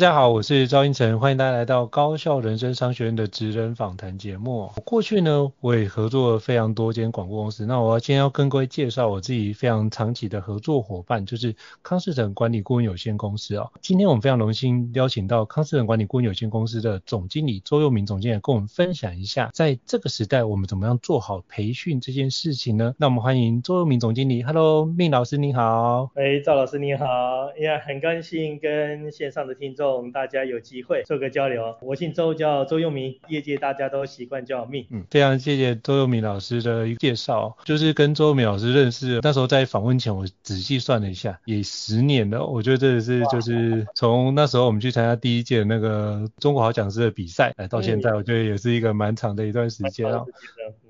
大家好，我是赵英成，欢迎大家来到高校人生商学院的职人访谈节目。过去呢，我也合作了非常多间广告公司。那我要今天要跟各位介绍我自己非常长期的合作伙伴，就是康士腾管理顾问有限公司啊。今天我们非常荣幸邀请到康士腾管理顾问有限公司的总经理周佑明总经理，跟我们分享一下，在这个时代我们怎么样做好培训这件事情呢？那我们欢迎周佑明总经理。Hello，命老师你好。哎，赵老师你好。哎呀，很高兴跟线上的听众。大家有机会做个交流。我姓周，叫周佑明，业界大家都习惯叫我命。嗯，非常谢谢周佑明老师的一个介绍。就是跟周佑明老师认识，那时候在访问前，我仔细算了一下，也十年了。我觉得这是就是从那时候我们去参加第一届那个中国好讲师的比赛，来到现在，我觉得也是一个蛮长的一段时间啊。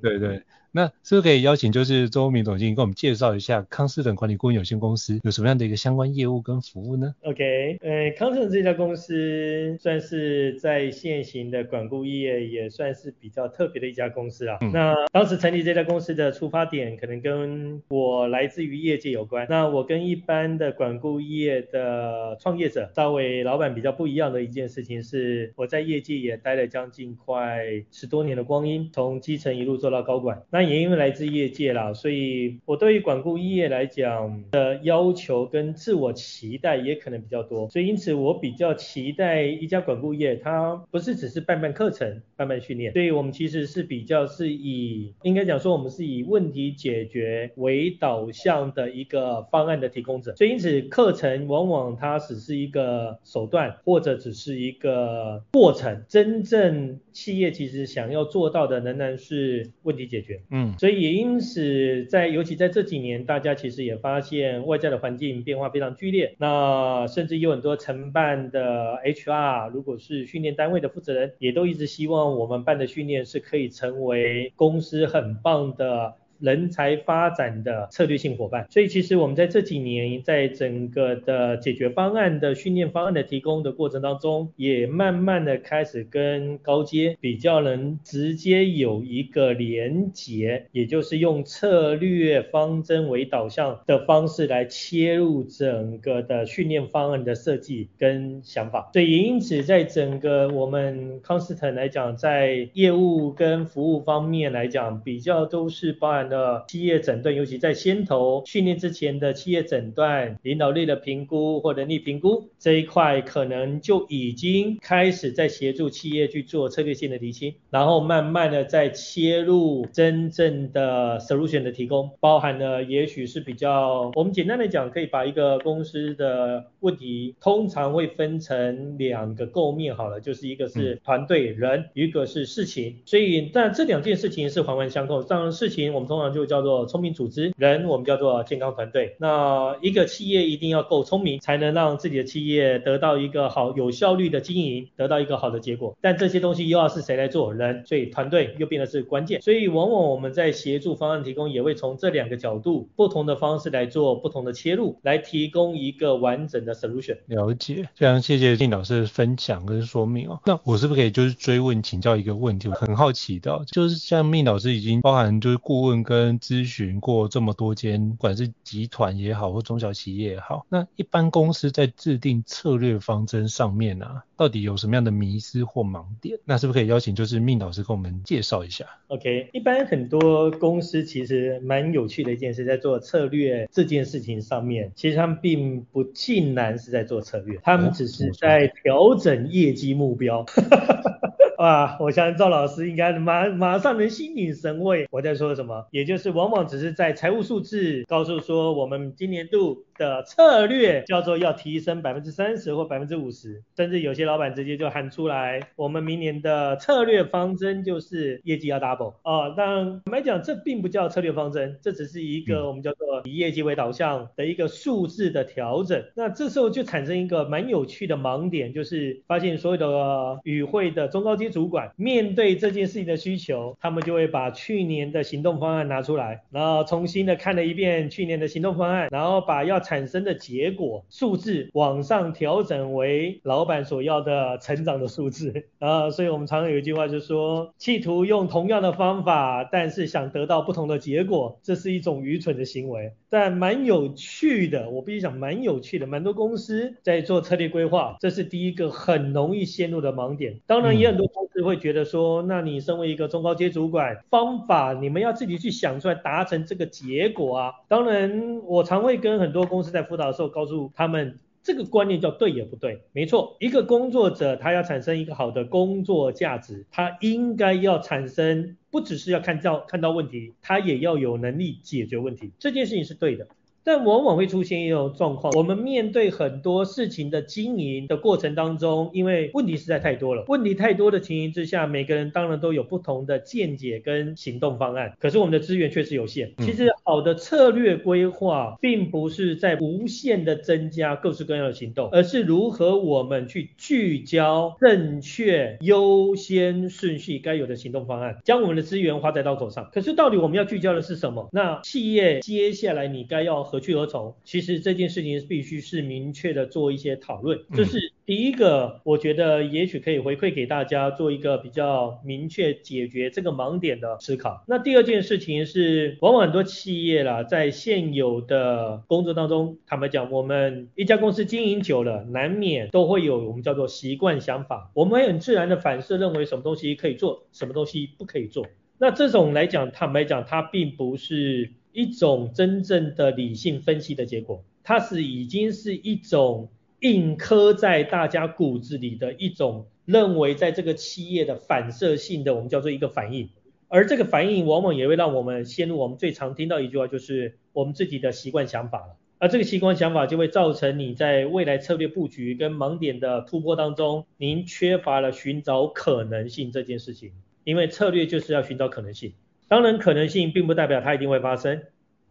对对。那是不是可以邀请就是周明总经理跟我们介绍一下康斯等管理顾问有限公司有什么样的一个相关业务跟服务呢？OK，呃，康士腾这家公司算是在现行的管顾业也算是比较特别的一家公司啊。嗯、那当时成立这家公司的出发点可能跟我来自于业界有关。那我跟一般的管顾业的创业者稍微老板比较不一样的一件事情是，我在业界也待了将近快十多年的光阴，从基层一路做到高管。那也因为来自业界啦，所以我对于管顾业来讲的要求跟自我期待也可能比较多，所以因此我比较期待一家管顾业，它不是只是办办课程、办办训练，所以我们其实是比较是以，应该讲说我们是以问题解决为导向的一个方案的提供者，所以因此课程往往它只是一个手段，或者只是一个过程，真正企业其实想要做到的仍然是问题解决。嗯，所以也因此在尤其在这几年，大家其实也发现外在的环境变化非常剧烈，那甚至有很多承办的 HR，如果是训练单位的负责人，也都一直希望我们办的训练是可以成为公司很棒的。人才发展的策略性伙伴，所以其实我们在这几年，在整个的解决方案的训练方案的提供的过程当中，也慢慢的开始跟高阶比较能直接有一个连结，也就是用策略方针为导向的方式来切入整个的训练方案的设计跟想法。所以也因此，在整个我们康斯腾来讲，在业务跟服务方面来讲，比较都是包含。的企业诊断，尤其在先头训练之前的企业诊断、领导力的评估或能力评估这一块，可能就已经开始在协助企业去做策略性的厘清，然后慢慢的再切入真正的 solution 的提供，包含了也许是比较，我们简单的讲，可以把一个公司的问题通常会分成两个构面好了，就是一个是团队人，一个是事情，所以但这两件事情是环环相扣，当然事情我们常就叫做聪明组织，人我们叫做健康团队。那一个企业一定要够聪明，才能让自己的企业得到一个好有效率的经营，得到一个好的结果。但这些东西又要是谁来做？人，所以团队又变得是关键。所以往往我们在协助方案提供，也会从这两个角度，不同的方式来做不同的切入，来提供一个完整的 solution。了解，非常谢谢铭老师的分享跟说明哦。那我是不是可以就是追问请教一个问题？我很好奇的，就是像命老师已经包含就是顾问。跟咨询过这么多间，不管是集团也好，或中小企业也好，那一般公司在制定策略方针上面啊，到底有什么样的迷失或盲点？那是不是可以邀请就是命老师跟我们介绍一下？OK，一般很多公司其实蛮有趣的一件事，在做策略这件事情上面，其实他们并不尽然是在做策略，他们只是在调整业绩目标。哇，我相信赵老师应该马马上能心领神会我在说什么，也就是往往只是在财务数字告诉说我们今年度的策略叫做要提升百分之三十或百分之五十，甚至有些老板直接就喊出来，我们明年的策略方针就是业绩要 double 啊。当然坦白讲，这并不叫策略方针，这只是一个我们叫做以业绩为导向的一个数字的调整。那这时候就产生一个蛮有趣的盲点，就是发现所有的与会的中高阶主管面对这件事情的需求，他们就会把去年的行动方案拿出来，然后重新的看了一遍去年的行动方案，然后把要产生的结果数字往上调整为老板所要的成长的数字啊，所以我们常常有一句话就是说，企图用同样的方法，但是想得到不同的结果，这是一种愚蠢的行为。但蛮有趣的，我必须讲蛮有趣的，蛮多公司在做策略规划，这是第一个很容易陷入的盲点。当然也很多公司会觉得说，那你身为一个中高阶主管，方法你们要自己去想出来达成这个结果啊。当然，我常会跟很多公公司在辅导的时候，告诉他们这个观念叫对也不对。没错，一个工作者他要产生一个好的工作价值，他应该要产生不只是要看到看到问题，他也要有能力解决问题。这件事情是对的。但往往会出现一种状况，我们面对很多事情的经营的过程当中，因为问题实在太多了，问题太多的情形之下，每个人当然都有不同的见解跟行动方案，可是我们的资源确实有限。其实好的策略规划，并不是在无限的增加各式各样的行动，而是如何我们去聚焦正确优先顺序该有的行动方案，将我们的资源花在刀口上。可是到底我们要聚焦的是什么？那企业接下来你该要。何去何从？其实这件事情必须是明确的做一些讨论。这是第一个，我觉得也许可以回馈给大家做一个比较明确解决这个盲点的思考。那第二件事情是，往往很多企业啦，在现有的工作当中，坦白讲，我们一家公司经营久了，难免都会有我们叫做习惯想法，我们会很自然的反射认为什么东西可以做，什么东西不可以做。那这种来讲，坦白讲，它并不是。一种真正的理性分析的结果，它是已经是一种硬刻在大家骨子里的一种认为在这个企业的反射性的，我们叫做一个反应，而这个反应往往也会让我们陷入我们最常听到一句话，就是我们自己的习惯想法了，而这个习惯想法就会造成你在未来策略布局跟盲点的突破当中，您缺乏了寻找可能性这件事情，因为策略就是要寻找可能性。当然，可能性并不代表它一定会发生，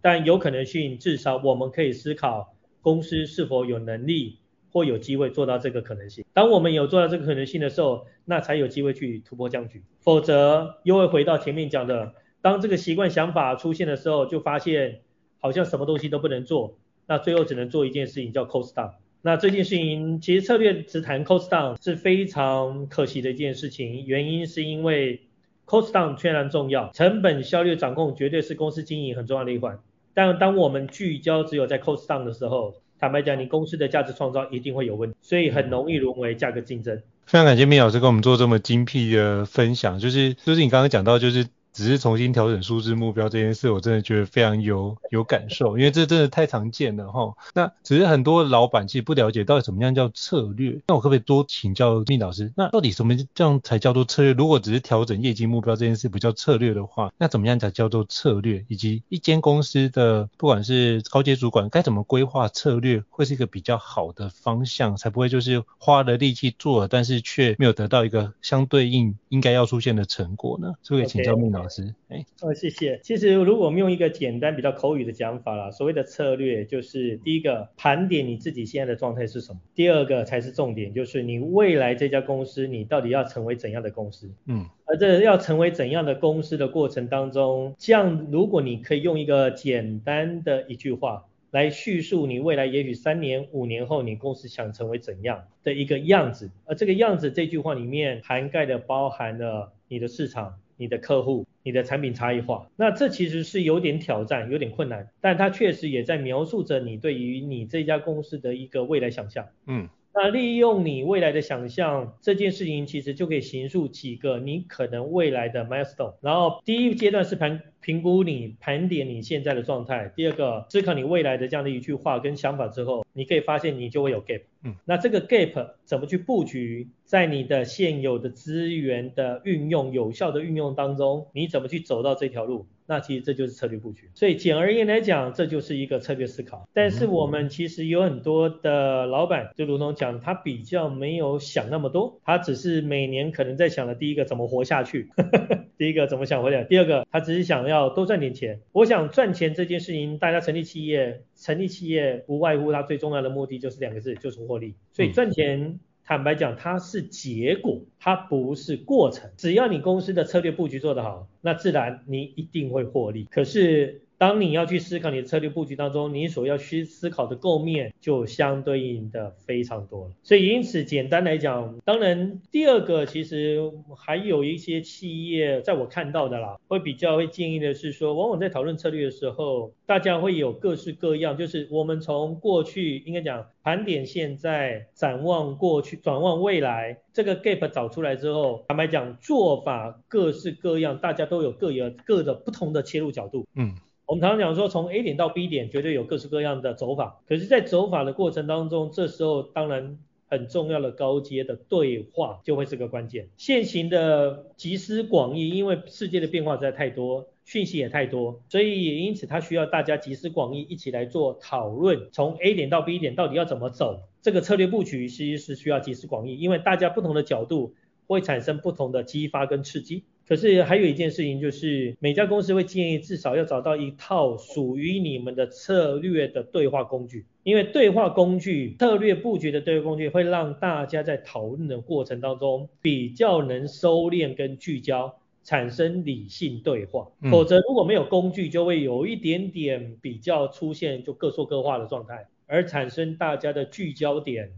但有可能性，至少我们可以思考公司是否有能力或有机会做到这个可能性。当我们有做到这个可能性的时候，那才有机会去突破僵局。否则，又会回到前面讲的，当这个习惯想法出现的时候，就发现好像什么东西都不能做，那最后只能做一件事情，叫 cost down。那这件事情其实策略只谈 cost down 是非常可惜的一件事情，原因是因为。Cost down 确然重要，成本效率掌控绝对是公司经营很重要的一环。但当我们聚焦只有在 cost down 的时候，坦白讲，你公司的价值创造一定会有问题，所以很容易沦为价格竞争。非常感谢米老师跟我们做这么精辟的分享，就是就是你刚刚讲到就是。只是重新调整数字目标这件事，我真的觉得非常有有感受，因为这真的太常见了哈。那只是很多老板其实不了解到底什么样叫策略。那我可不可以多请教命老师？那到底什么这样才叫做策略？如果只是调整业绩目标这件事不叫策略的话，那怎么样才叫做策略？以及一间公司的不管是高阶主管该怎么规划策略，会是一个比较好的方向，才不会就是花了力气做了，但是却没有得到一个相对应应该要出现的成果呢？是不是可以请教命老师？哎，哦，谢谢。其实如果我们用一个简单、比较口语的讲法啦，所谓的策略就是第一个盘点你自己现在的状态是什么，第二个才是重点，就是你未来这家公司你到底要成为怎样的公司。嗯，而这要成为怎样的公司的过程当中，这样如果你可以用一个简单的一句话来叙述你未来也许三年、五年后你公司想成为怎样的一个样子，而这个样子这句话里面涵盖的包含了你的市场。你的客户、你的产品差异化。那这其实是有点挑战，有点困难，但它确实也在描述着你对于你这家公司的一个未来想象。嗯。那利用你未来的想象，这件事情其实就可以形塑几个你可能未来的 milestone。然后第一阶段是盘评估你盘点你现在的状态，第二个思考你未来的这样的一句话跟想法之后，你可以发现你就会有 gap。嗯，那这个 gap 怎么去布局，在你的现有的资源的运用、有效的运用当中，你怎么去走到这条路？那其实这就是策略布局，所以简而言来讲，这就是一个策略思考。但是我们其实有很多的老板，就如同讲，他比较没有想那么多，他只是每年可能在想的第一个怎么活下去，第一个怎么想活下来，第二个他只是想要多赚点钱。我想赚钱这件事情，大家成立企业，成立企业不外乎它最重要的目的就是两个字，就是获利。所以赚钱。坦白讲，它是结果，它不是过程。只要你公司的策略布局做得好，那自然你一定会获利。可是，当你要去思考你的策略布局当中，你所要去思考的构面就相对应的非常多了。所以因此，简单来讲，当然第二个其实还有一些企业，在我看到的啦，会比较会建议的是说，往往在讨论策略的时候，大家会有各式各样，就是我们从过去应该讲盘点现在，展望过去，展望未来，这个 gap 找出来之后，坦白讲做法各式各样，大家都有各有各的不同的切入角度，嗯。我们常常讲说，从 A 点到 B 点，绝对有各式各样的走法。可是，在走法的过程当中，这时候当然很重要的高阶的对话就会是个关键。现行的集思广益，因为世界的变化实在太多，讯息也太多，所以也因此它需要大家集思广益，一起来做讨论。从 A 点到 B 点到底要怎么走？这个策略布局其实是需要集思广益，因为大家不同的角度会产生不同的激发跟刺激。可是还有一件事情，就是每家公司会建议至少要找到一套属于你们的策略的对话工具，因为对话工具、策略布局的对话工具会让大家在讨论的过程当中比较能收敛跟聚焦，产生理性对话。否则如果没有工具，就会有一点点比较出现就各说各话的状态，而产生大家的聚焦点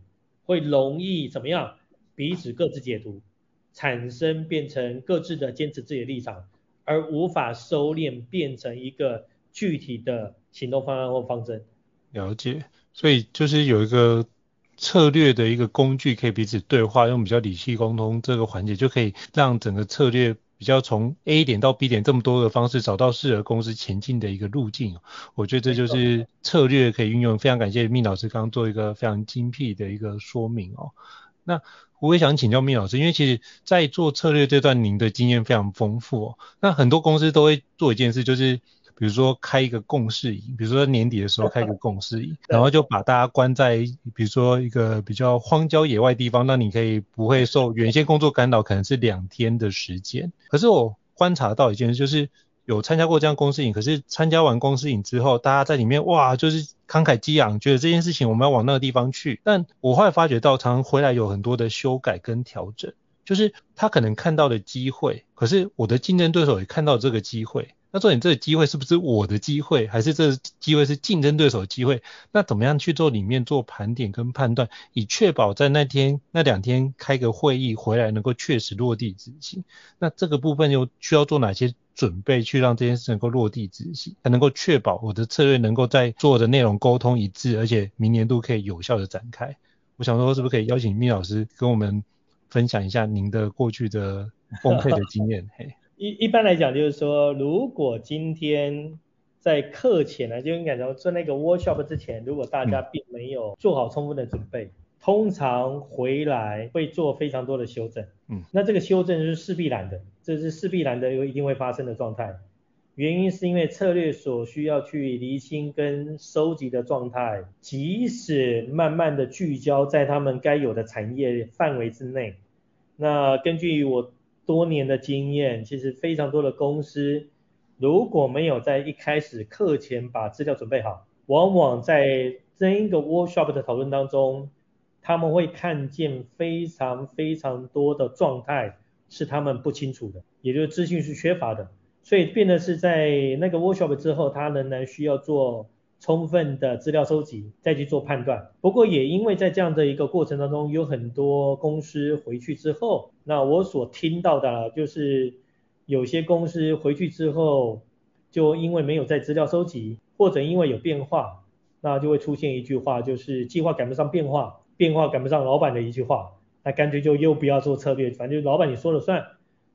会容易怎么样？彼此各自解读。产生变成各自的坚持自己的立场，而无法收敛变成一个具体的行动方案或方针。了解，所以就是有一个策略的一个工具，可以彼此对话，用比较理性沟通这个环节，就可以让整个策略比较从 A 点到 B 点这么多的方式，找到适合公司前进的一个路径。我觉得这就是策略可以运用。非常感谢 Min 老师刚刚做一个非常精辟的一个说明哦。那我也想请教 Min 老师，因为其实，在做策略这段，您的经验非常丰富哦。那很多公司都会做一件事，就是比如说开一个共识营，比如说年底的时候开一个共识营，然后就把大家关在，比如说一个比较荒郊野外地方，那你可以不会受原先工作干扰，可能是两天的时间。可是我观察到一件事，就是。有参加过这样公司营，可是参加完公司营之后，大家在里面哇，就是慷慨激昂，觉得这件事情我们要往那个地方去。但我后来发觉到，常常回来有很多的修改跟调整，就是他可能看到的机会，可是我的竞争对手也看到这个机会。那重点，这个机会是不是我的机会，还是这个机会是竞争对手的机会？那怎么样去做里面做盘点跟判断，以确保在那天那两天开个会议回来能够确实落地执行？那这个部分又需要做哪些准备，去让这件事能够落地执行，才能够确保我的策略能够在做的内容沟通一致，而且明年度可以有效的展开？我想说，是不是可以邀请蜜老师跟我们分享一下您的过去的丰沛的经验？嘿。一一般来讲，就是说，如果今天在课前呢，就应该说做那个 workshop 之前，如果大家并没有做好充分的准备，通常回来会做非常多的修正。嗯，那这个修正是势必然的，这是势必然的，又一定会发生的状态。原因是因为策略所需要去厘清跟收集的状态，即使慢慢的聚焦在他们该有的产业范围之内，那根据我。多年的经验，其实非常多的公司如果没有在一开始课前把资料准备好，往往在这一个 workshop 的讨论当中，他们会看见非常非常多的状态是他们不清楚的，也就是资讯是缺乏的，所以变得是在那个 workshop 之后，他仍然需要做。充分的资料收集，再去做判断。不过也因为在这样的一个过程当中，有很多公司回去之后，那我所听到的就是有些公司回去之后，就因为没有在资料收集，或者因为有变化，那就会出现一句话，就是计划赶不上变化，变化赶不上老板的一句话，那干脆就又不要做策略，反正就老板你说了算。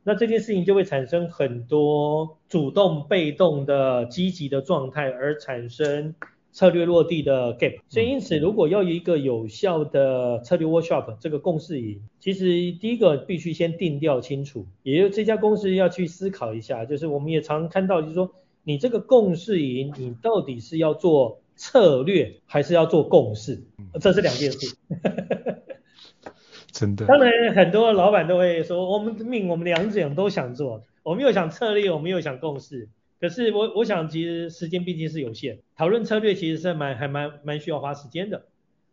那这件事情就会产生很多主动、被动的积极的状态，而产生。策略落地的 gap，所以因此如果要有一个有效的策略 workshop 这个共识营，其实第一个必须先定调清楚，也就这家公司要去思考一下，就是我们也常看到，就是说你这个共识营，你到底是要做策略还是要做共识，这是两件事。真的。当然很多老板都会说，我们命我们两种都想做，我们又想策略，我们又想共识。可是我我想其实时间毕竟是有限，讨论策略其实是蛮还蛮蛮需要花时间的，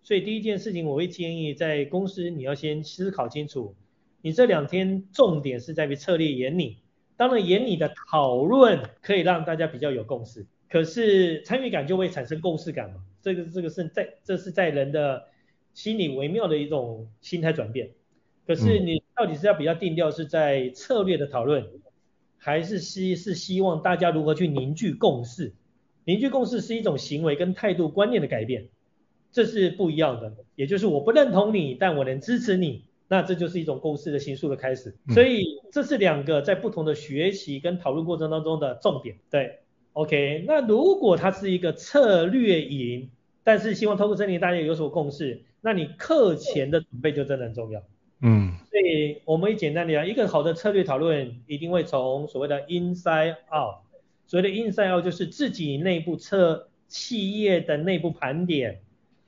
所以第一件事情我会建议在公司你要先思考清楚，你这两天重点是在于策略研拟，当然研拟的讨论可以让大家比较有共识，可是参与感就会产生共识感嘛，这个这个是在这是在人的心理微妙的一种心态转变，可是你到底是要比较定调是在策略的讨论。还是希是希望大家如何去凝聚共识，凝聚共识是一种行为跟态度观念的改变，这是不一样的。也就是我不认同你，但我能支持你，那这就是一种共识的形塑的开始。所以这是两个在不同的学习跟讨论过程当中的重点。对，OK。那如果它是一个策略营，但是希望透过这里大家有所共识，那你课前的准备就真的很重要。嗯，所以我们也简单的讲，一个好的策略讨论一定会从所谓的 inside out，所谓的 inside out 就是自己内部测企业的内部盘点，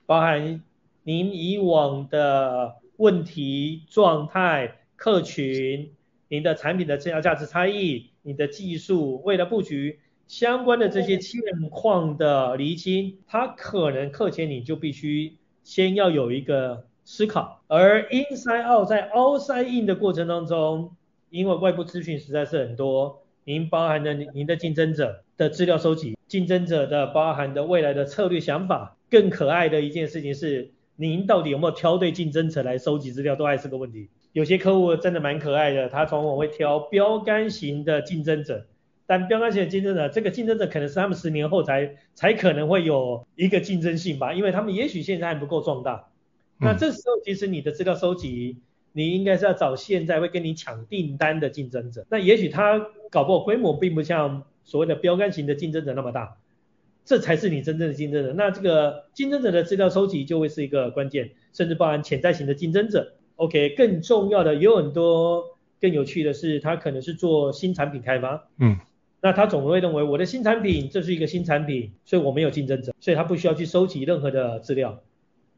包含您以往的问题状态、客群、您的产品的质量价值差异、你的技术、未来布局相关的这些现况的厘清，它可能课前你就必须先要有一个。思考，而 inside out 在 outside in 的过程当中，因为外部资讯实在是很多，您包含的您的竞争者的资料收集，竞争者的包含的未来的策略想法，更可爱的一件事情是，您到底有没有挑对竞争者来收集资料，都还是个问题。有些客户真的蛮可爱的，他往往会挑标杆型的竞争者，但标杆型的竞争者，这个竞争者可能是他们十年后才才可能会有一个竞争性吧，因为他们也许现在还不够壮大。那这时候其实你的资料收集，你应该是要找现在会跟你抢订单的竞争者。那也许他搞不好规模并不像所谓的标杆型的竞争者那么大，这才是你真正的竞争者。那这个竞争者的资料收集就会是一个关键，甚至包含潜在型的竞争者。OK，更重要的有很多更有趣的是，他可能是做新产品开发。嗯。那他总会认为我的新产品这是一个新产品，所以我没有竞争者，所以他不需要去收集任何的资料。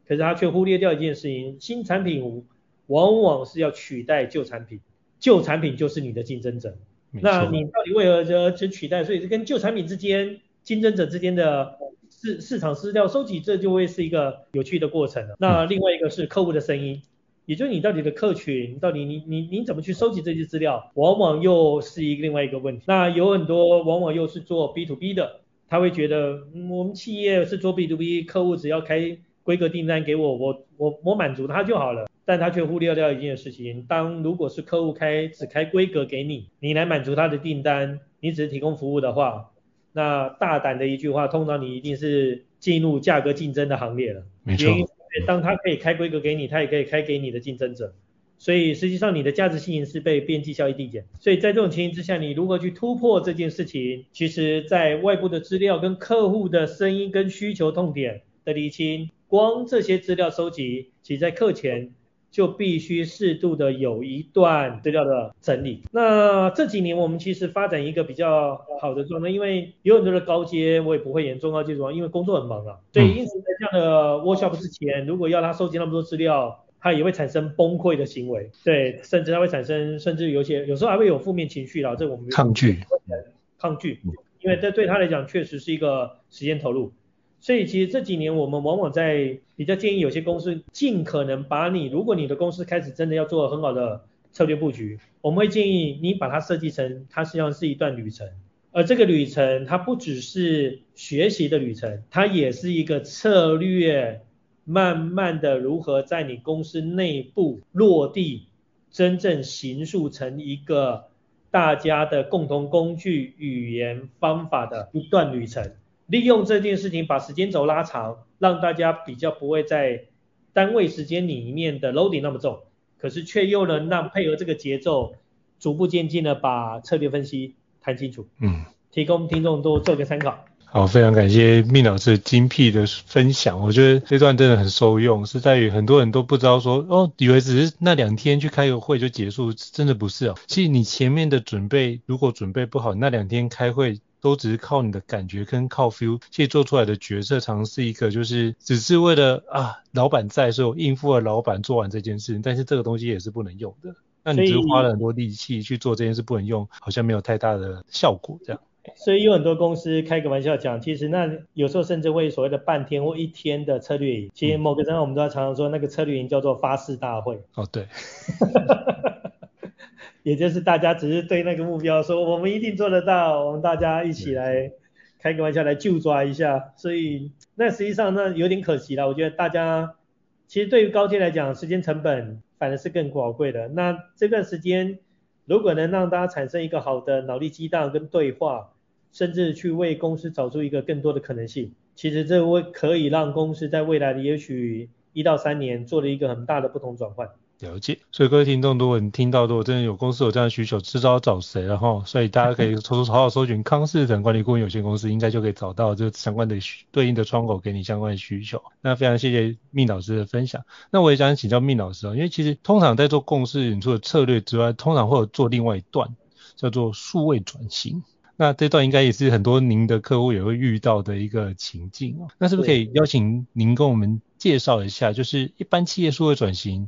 可是他却忽略掉一件事情，新产品往往是要取代旧产品，旧产品就是你的竞争者。那你到底为何而去取代？所以是跟旧产品之间竞争者之间的市市场资料收集，这就会是一个有趣的过程了。那另外一个是客户的声音，也就是你到底的客群，到底你你你怎么去收集这些资料，往往又是一个另外一个问题。那有很多往往又是做 B to B 的，他会觉得我们企业是做 B to B，客户只要开。规格订单给我，我我我满足他就好了，但他却忽略掉一件事情，当如果是客户开只开规格给你，你来满足他的订单，你只是提供服务的话，那大胆的一句话，通常你一定是进入价格竞争的行列了。没错。原因当他可以开规格给你，他也可以开给你的竞争者，所以实际上你的价值性是被边际效益递减。所以在这种情形之下，你如何去突破这件事情，其实在外部的资料跟客户的声音跟需求痛点的厘清。光这些资料收集，其实在课前就必须适度的有一段资料的整理。那这几年我们其实发展一个比较好的状态，因为有很多的高阶我也不会演中高阶主管，因为工作很忙啊。所以因此在这样的 workshop 之前，如果要他收集那么多资料，他也会产生崩溃的行为，对，甚至他会产生，甚至有些有时候还会有负面情绪啦。这我们抗拒，抗拒，因为这对他来讲确实是一个时间投入。所以其实这几年我们往往在比较建议有些公司尽可能把你，如果你的公司开始真的要做很好的策略布局，我们会建议你把它设计成它实际上是一段旅程，而这个旅程它不只是学习的旅程，它也是一个策略，慢慢的如何在你公司内部落地，真正形塑成一个大家的共同工具、语言、方法的一段旅程。利用这件事情把时间轴拉长，让大家比较不会在单位时间里面的 loading 那么重，可是却又能让配合这个节奏，逐步渐进的把策略分析谈清楚。嗯，提供听众都做个参考。好，非常感谢 Min 老师精辟的分享，我觉得这段真的很受用，是在于很多人都不知道说，哦，以为只是那两天去开个会就结束，真的不是哦。其实你前面的准备如果准备不好，那两天开会都只是靠你的感觉跟靠 feel，其实做出来的决策常常是一个就是只是为了啊老板在，所以我应付了老板做完这件事，但是这个东西也是不能用的。那你只是花了很多力气去做这件事不能用，好像没有太大的效果这样。所以有很多公司开个玩笑讲，其实那有时候甚至会所谓的半天或一天的策略营，其实某个程度我们都要常常说那个策略营叫做发誓大会。哦，对。也就是大家只是对那个目标说，我们一定做得到，我们大家一起来开个玩笑来就抓一下。所以那实际上那有点可惜了，我觉得大家其实对于高阶来讲，时间成本反而是更宝贵的。那这段时间。如果能让大家产生一个好的脑力激荡跟对话，甚至去为公司找出一个更多的可能性，其实这会可以让公司在未来的也许一到三年做了一个很大的不同转换。了解，所以各位听众，如果你听到如果真的有公司有这样的需求，知道要找谁了哈，所以大家可以 抽出好好搜寻康士腾管理顾问有限公司，应该就可以找到这相关的对应的窗口给你相关的需求。那非常谢谢 Min 老师的分享。那我也想请教 Min 老师啊，因为其实通常在做共识，你除了策略之外，通常会有做另外一段叫做数位转型。那这段应该也是很多您的客户也会遇到的一个情境啊。那是不是可以邀请您跟我们介绍一下，就是一般企业数位转型？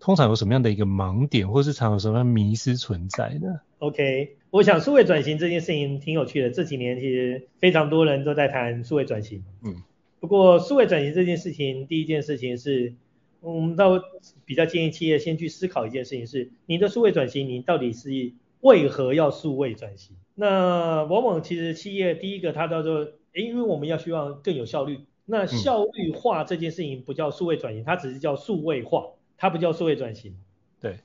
通常有什么样的一个盲点，或是常有什么样迷失存在呢？OK，我想数位转型这件事情挺有趣的。这几年其实非常多人都在谈数位转型。嗯。不过数位转型这件事情，第一件事情是，我们倒比较建议企业先去思考一件事情是，你的数位转型，你到底是为何要数位转型？那往往其实企业第一个它叫做，诶，因为我们要希望更有效率。那效率化这件事情不叫数位转型，它只是叫数位化。它不叫数位转型，对，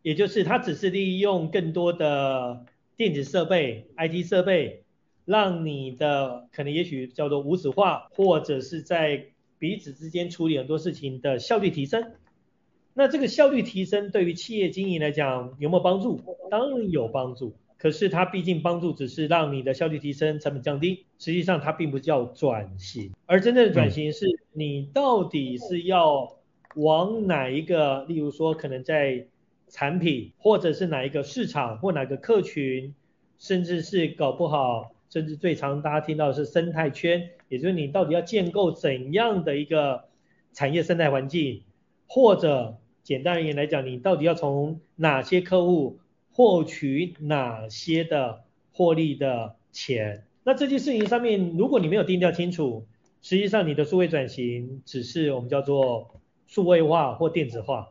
也就是它只是利用更多的电子设备、IT 设备，让你的可能也许叫做无纸化，或者是在彼此之间处理很多事情的效率提升。那这个效率提升对于企业经营来讲有没有帮助？当然有帮助。可是它毕竟帮助只是让你的效率提升、成本降低，实际上它并不叫转型。而真正的转型是你到底是要。往哪一个，例如说可能在产品，或者是哪一个市场，或哪个客群，甚至是搞不好，甚至最常大家听到的是生态圈，也就是你到底要建构怎样的一个产业生态环境，或者简单而言来讲，你到底要从哪些客户获取哪些的获利的钱？那这件事情上面，如果你没有定调清楚，实际上你的数位转型只是我们叫做。数位化或电子化，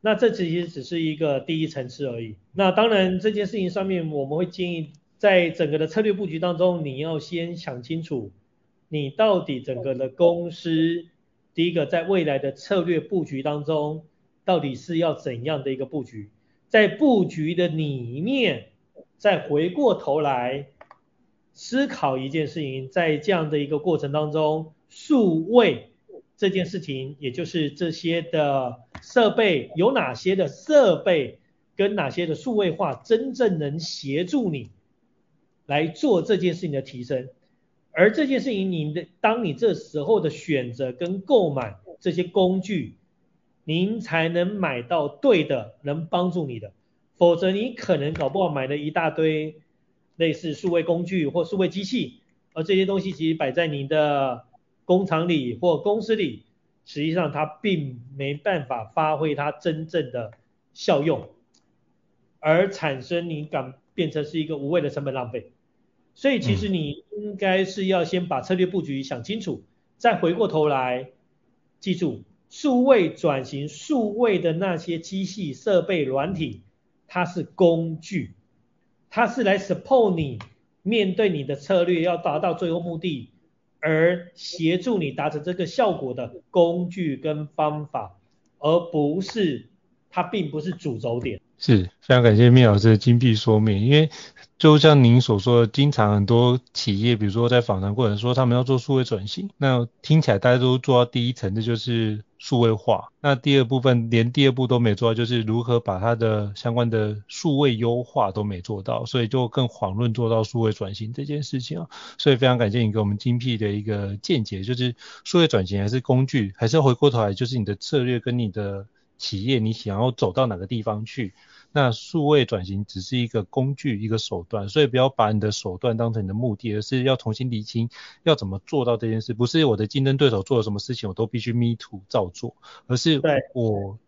那这其实只是一个第一层次而已。那当然这件事情上面，我们会建议在整个的策略布局当中，你要先想清楚，你到底整个的公司，第一个在未来的策略布局当中，到底是要怎样的一个布局，在布局的里面，再回过头来思考一件事情，在这样的一个过程当中，数位。这件事情，也就是这些的设备有哪些的设备跟哪些的数位化，真正能协助你来做这件事情的提升。而这件事情，你的当你这时候的选择跟购买这些工具，您才能买到对的，能帮助你的。否则你可能搞不好买了一大堆类似数位工具或数位机器，而这些东西其实摆在你的。工厂里或公司里，实际上它并没办法发挥它真正的效用，而产生你感变成是一个无谓的成本浪费。所以其实你应该是要先把策略布局想清楚，再回过头来，记住数位转型、数位的那些机器设备、软体，它是工具，它是来 support 你面对你的策略要达到最后目的。而协助你达成这个效果的工具跟方法，而不是它并不是主轴点。是，非常感谢聂老师的精辟说明，因为就像您所说的，经常很多企业，比如说在访谈过程说他们要做数位转型，那听起来大家都做到第一层，这就是数位化。那第二部分连第二步都没做到，就是如何把它的相关的数位优化都没做到，所以就更遑论做到数位转型这件事情啊。所以非常感谢你给我们精辟的一个见解，就是数位转型还是工具，还是回过头来，就是你的策略跟你的。企业你想要走到哪个地方去？那数位转型只是一个工具，一个手段，所以不要把你的手段当成你的目的，而是要重新厘清要怎么做到这件事。不是我的竞争对手做了什么事情，我都必须 me too 照做，而是我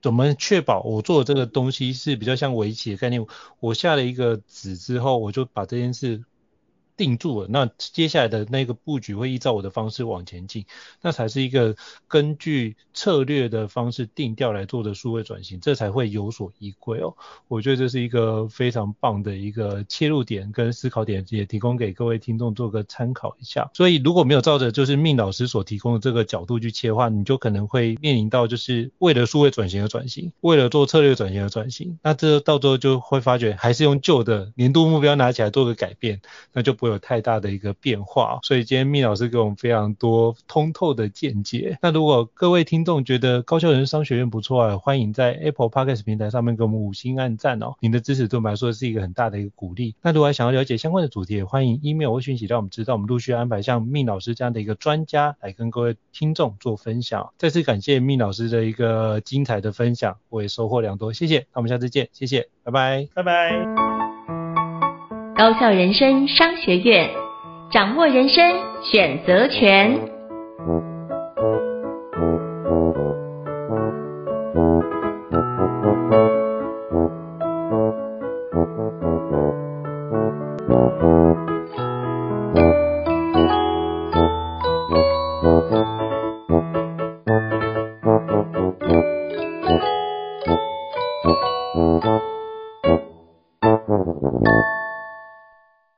怎么确保我做的这个东西是比较像围棋的概念。我下了一个子之后，我就把这件事。定住了，那接下来的那个布局会依照我的方式往前进，那才是一个根据策略的方式定调来做的数位转型，这才会有所依归哦。我觉得这是一个非常棒的一个切入点跟思考点，也提供给各位听众做个参考一下。所以如果没有照着就是命老师所提供的这个角度去切换，你就可能会面临到就是为了数位转型而转型，为了做策略转型而转型，那这到最后就会发觉还是用旧的年度目标拿起来做个改变，那就不。会有太大的一个变化，所以今天蜜老师给我们非常多通透的见解。那如果各位听众觉得高校人商学院不错啊，欢迎在 Apple Podcast 平台上面给我们五星按赞哦。您的支持对我们来说是一个很大的一个鼓励。那如果还想要了解相关的主题，也欢迎 email 或讯息让我们知道，我们陆续安排像蜜老师这样的一个专家来跟各位听众做分享。再次感谢蜜老师的一个精彩的分享，我也收获良多，谢谢。那我们下次见，谢谢，拜拜，拜拜。高校人生商学院，掌握人生选择权。